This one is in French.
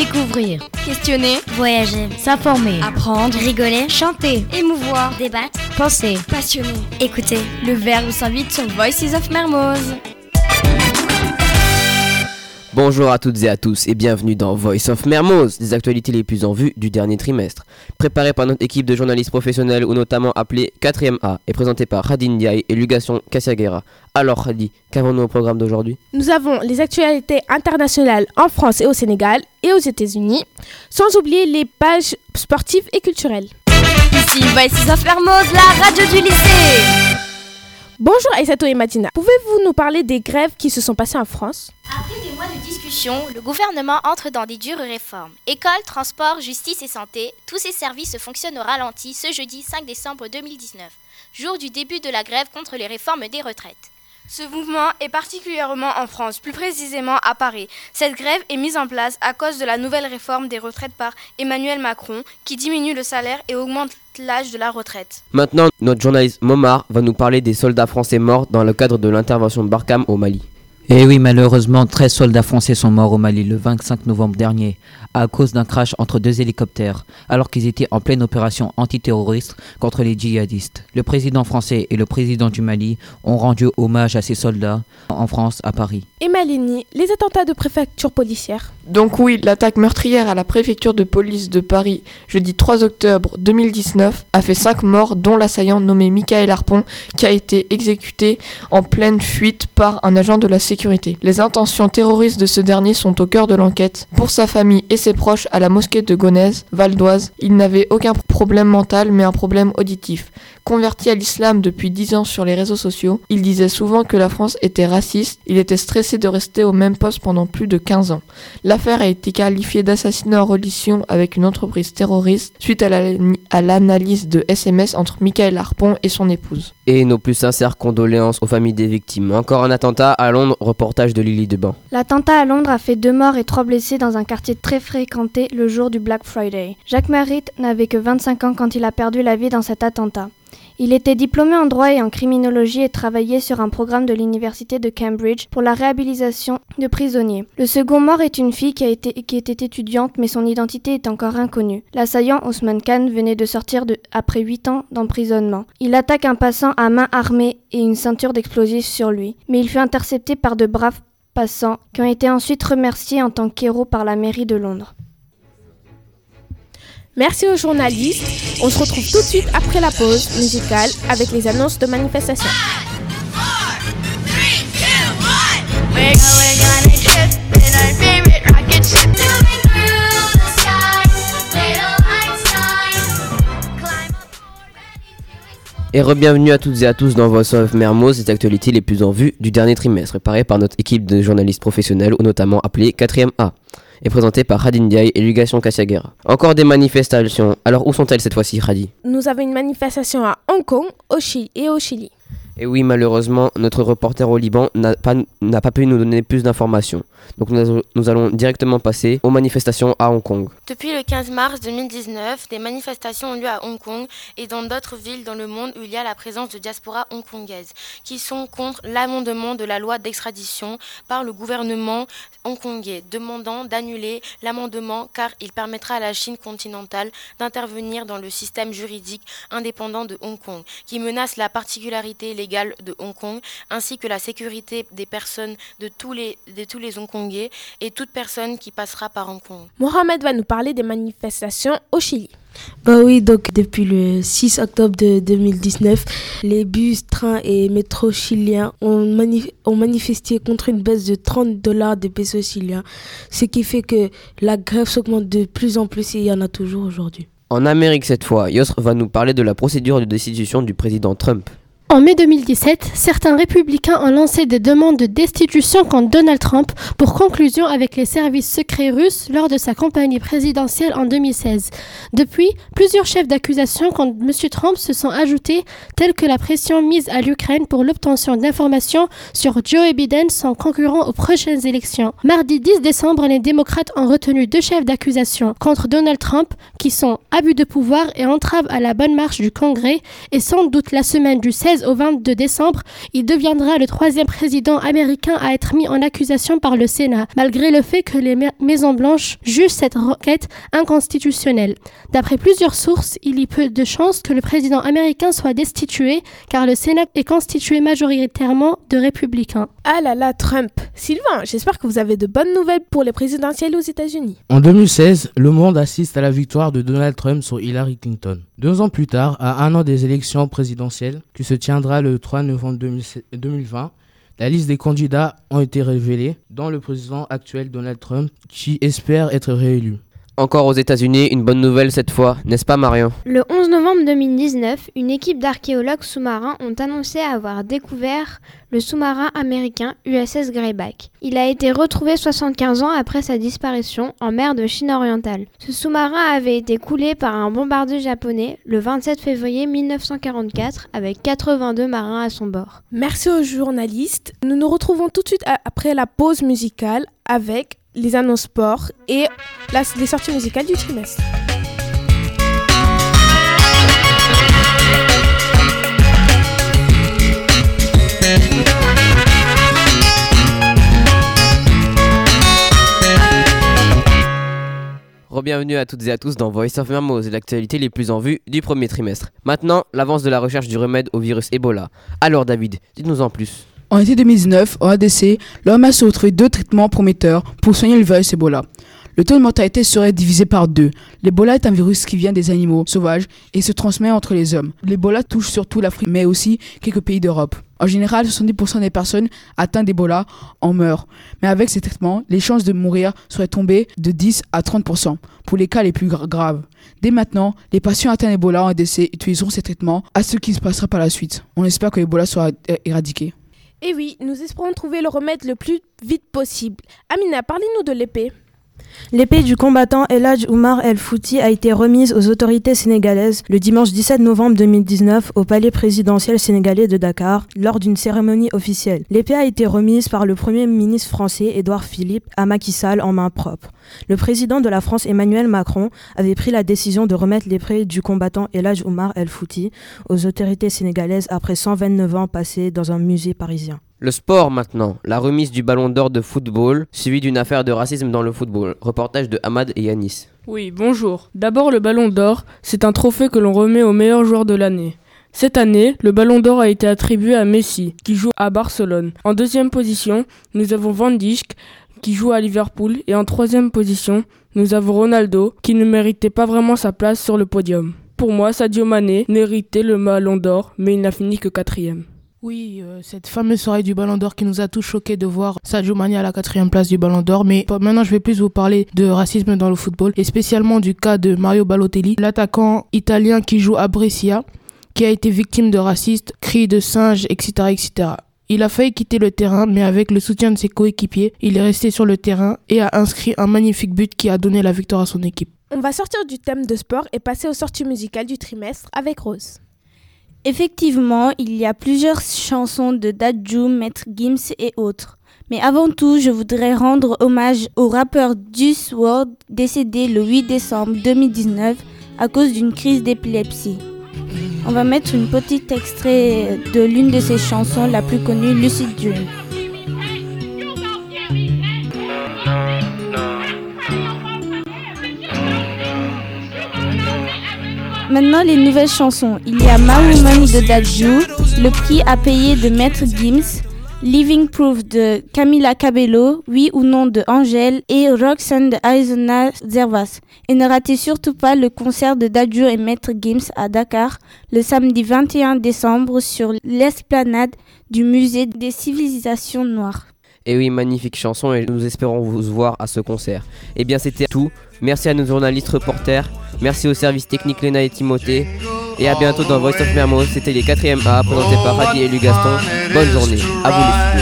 Découvrir, questionner, voyager, s'informer, apprendre, rigoler, chanter, émouvoir, débattre, penser, passionner. écouter. Le verbe s'invite sur Voices of Mermoz. Bonjour à toutes et à tous et bienvenue dans Voice of Mermoz, les actualités les plus en vue du dernier trimestre. Préparé par notre équipe de journalistes professionnels ou notamment appelé 4ème A et présenté par Radin Diaye et Lugation Kassiaguera. Alors Hadi, qu'avons-nous au programme d'aujourd'hui? Nous avons les actualités internationales en France et au Sénégal et aux États-Unis, sans oublier les pages sportives et culturelles. Ici Voices of Mermoz, la radio du lycée. Bonjour Aïssato et Madina. Pouvez-vous nous parler des grèves qui se sont passées en France? Discussion, le gouvernement entre dans des dures réformes. École, transport, justice et santé, tous ces services fonctionnent au ralenti ce jeudi 5 décembre 2019, jour du début de la grève contre les réformes des retraites. Ce mouvement est particulièrement en France, plus précisément à Paris. Cette grève est mise en place à cause de la nouvelle réforme des retraites par Emmanuel Macron qui diminue le salaire et augmente l'âge de la retraite. Maintenant, notre journaliste Momar va nous parler des soldats français morts dans le cadre de l'intervention de Barkham au Mali. Et oui, malheureusement, 13 soldats français sont morts au Mali le 25 novembre dernier à cause d'un crash entre deux hélicoptères, alors qu'ils étaient en pleine opération antiterroriste contre les djihadistes. Le président français et le président du Mali ont rendu hommage à ces soldats en France, à Paris. Et Malini, les attentats de préfecture policière Donc oui, l'attaque meurtrière à la préfecture de police de Paris, jeudi 3 octobre 2019, a fait 5 morts, dont l'assaillant nommé Michael Harpon, qui a été exécuté en pleine fuite par un agent de la sécurité. Les intentions terroristes de ce dernier sont au cœur de l'enquête. Pour sa famille et ses proches à la mosquée de Gonesse, Val d'Oise, il n'avait aucun problème mental mais un problème auditif. Converti à l'islam depuis 10 ans sur les réseaux sociaux, il disait souvent que la France était raciste, il était stressé de rester au même poste pendant plus de 15 ans. L'affaire a été qualifiée d'assassinat en relation avec une entreprise terroriste suite à l'analyse de SMS entre Michael Harpon et son épouse. Et nos plus sincères condoléances aux familles des victimes. Encore un attentat à Londres, reportage de Lily Deban. L'attentat à Londres a fait deux morts et trois blessés dans un quartier très fréquenté le jour du Black Friday. Jacques Merritt n'avait que 25 ans quand il a perdu la vie dans cet attentat. Il était diplômé en droit et en criminologie et travaillait sur un programme de l'université de Cambridge pour la réhabilitation de prisonniers. Le second mort est une fille qui, a était étudiante mais son identité est encore inconnue. L'assaillant Osman Khan venait de sortir de, après 8 ans d'emprisonnement. Il attaque un passant à main armée et une ceinture d'explosifs sur lui, mais il fut intercepté par de braves passants qui ont été ensuite remerciés en tant qu'héros par la mairie de Londres. Merci aux journalistes. On se retrouve tout de suite après la pause musicale avec les annonces de manifestation. Et re-bienvenue à toutes et à tous dans Voice of Mermoz, les actualités les plus en vue du dernier trimestre, préparées par notre équipe de journalistes professionnels, ou notamment appelée 4ème A et présenté par Radin Diaye et Lugation Kassiaguera. Encore des manifestations. Alors où sont-elles cette fois-ci, Radi? Nous avons une manifestation à Hong Kong au Chili et au Chili. Et oui, malheureusement, notre reporter au Liban n'a pas, n'a pas pu nous donner plus d'informations. Donc nous, allons directement passer aux manifestations à Hong Kong. Depuis le 15 mars 2019, des manifestations ont lieu à Hong Kong et dans d'autres villes dans le monde où il y a la présence de diaspora hongkongaise, qui sont contre l'amendement de la loi d'extradition par le gouvernement hongkongais, demandant d'annuler l'amendement car il permettra à la Chine continentale d'intervenir dans le système juridique indépendant de Hong Kong, qui menace la particularité légale de Hong Kong, ainsi que la sécurité des personnes de tous les, de tous les Hongkongais et toute personne qui passera par Hong Kong. Mohamed va nous parler des manifestations au Chili. Bah oui, donc depuis le 6 octobre de 2019, les bus, trains et métros chiliens ont, manif ont manifesté contre une baisse de 30 dollars des pesos chiliens, ce qui fait que la grève s'augmente de plus en plus et il y en a toujours aujourd'hui. En Amérique cette fois, Yosr va nous parler de la procédure de destitution du président Trump. En mai 2017, certains républicains ont lancé des demandes de destitution contre Donald Trump pour conclusion avec les services secrets russes lors de sa campagne présidentielle en 2016. Depuis, plusieurs chefs d'accusation contre M. Trump se sont ajoutés, tels que la pression mise à l'Ukraine pour l'obtention d'informations sur Joe Biden, son concurrent aux prochaines élections. Mardi 10 décembre, les démocrates ont retenu deux chefs d'accusation contre Donald Trump qui sont abus de pouvoir et entrave à la bonne marche du Congrès et sans doute la semaine du 16 16 au 22 décembre, il deviendra le troisième président américain à être mis en accusation par le Sénat, malgré le fait que les Maisons Blanches jugent cette requête inconstitutionnelle. D'après plusieurs sources, il y a peu de chances que le président américain soit destitué, car le Sénat est constitué majoritairement de républicains. Ah là là, Trump. Sylvain, j'espère que vous avez de bonnes nouvelles pour les présidentielles aux États-Unis. En 2016, le monde assiste à la victoire de Donald Trump sur Hillary Clinton. Deux ans plus tard, à un an des élections présidentielles, qui se tiendra le 3 novembre 2020, la liste des candidats ont été révélée, dont le président actuel Donald Trump, qui espère être réélu. Encore aux États-Unis, une bonne nouvelle cette fois, n'est-ce pas Marion Le 11 novembre 2019, une équipe d'archéologues sous-marins ont annoncé avoir découvert le sous-marin américain USS Greyback. Il a été retrouvé 75 ans après sa disparition en mer de Chine orientale. Ce sous-marin avait été coulé par un bombardier japonais le 27 février 1944 avec 82 marins à son bord. Merci aux journalistes. Nous nous retrouvons tout de suite après la pause musicale avec les annonces sport et les sorties musicales du trimestre. Bienvenue à toutes et à tous dans Voice of Mermoz, l'actualité les plus en vue du premier trimestre. Maintenant, l'avance de la recherche du remède au virus Ebola. Alors David, dites-nous en plus. En été 2019, au ADC, l'homme a retrouvé deux traitements prometteurs pour soigner le virus Ebola. Le taux de mortalité serait divisé par deux. L'Ebola est un virus qui vient des animaux sauvages et se transmet entre les hommes. L'Ebola touche surtout l'Afrique, mais aussi quelques pays d'Europe. En général, 70% des personnes atteintes d'Ebola en meurent. Mais avec ces traitements, les chances de mourir seraient tombées de 10 à 30% pour les cas les plus graves. Dès maintenant, les patients atteints d'Ebola en ADC utiliseront ces traitements à ce qui se passera par la suite. On espère que l'Ebola sera éradiqué. Et oui, nous espérons trouver le remède le plus vite possible. Amina, parlez-nous de l'épée. L'épée du combattant Eladj Oumar El Fouti a été remise aux autorités sénégalaises le dimanche 17 novembre 2019 au palais présidentiel sénégalais de Dakar lors d'une cérémonie officielle. L'épée a été remise par le premier ministre français Édouard Philippe à Macky Sall en main propre. Le président de la France Emmanuel Macron avait pris la décision de remettre l'épée du combattant Eladj Oumar El Fouti aux autorités sénégalaises après 129 ans passés dans un musée parisien. Le sport maintenant, la remise du ballon d'or de football, suivi d'une affaire de racisme dans le football. Reportage de Ahmad et Yanis. Oui, bonjour. D'abord le ballon d'or, c'est un trophée que l'on remet au meilleur joueur de l'année. Cette année, le ballon d'or a été attribué à Messi, qui joue à Barcelone. En deuxième position, nous avons Van Dijk, qui joue à Liverpool. Et en troisième position, nous avons Ronaldo, qui ne méritait pas vraiment sa place sur le podium. Pour moi, Sadio Mané méritait le ballon d'or, mais il n'a fini que quatrième. Oui, euh, cette fameuse soirée du Ballon d'Or qui nous a tous choqués de voir Sadio Mané à la quatrième place du Ballon d'Or. Mais maintenant, je vais plus vous parler de racisme dans le football et spécialement du cas de Mario Balotelli, l'attaquant italien qui joue à Brescia, qui a été victime de racistes, cris de singes, etc., etc. Il a failli quitter le terrain, mais avec le soutien de ses coéquipiers, il est resté sur le terrain et a inscrit un magnifique but qui a donné la victoire à son équipe. On va sortir du thème de sport et passer aux sorties musicales du trimestre avec Rose. Effectivement, il y a plusieurs chansons de Dadju, Maître Gims et autres. Mais avant tout, je voudrais rendre hommage au rappeur Juice WRLD décédé le 8 décembre 2019 à cause d'une crise d'épilepsie. On va mettre une petite extrait de l'une de ses chansons la plus connue, Lucid Dream. Maintenant, les nouvelles chansons. Il y a My Woman de Dadju, Le prix à payer de Maître Gims, Living Proof de Camila Cabello, Oui ou non de Angèle et Roxanne de Arizona Zervas. Et ne ratez surtout pas le concert de Dadju et Maître Gims à Dakar le samedi 21 décembre sur l'esplanade du musée des civilisations noires. Et oui, magnifique chanson et nous espérons vous voir à ce concert. Et eh bien c'était tout. Merci à nos journalistes reporters. Merci au service technique Léna et Timothée. Et à bientôt dans Voice of Mermoz. C'était les 4e A présentés par Radi et Lugaston. Bonne journée. À vous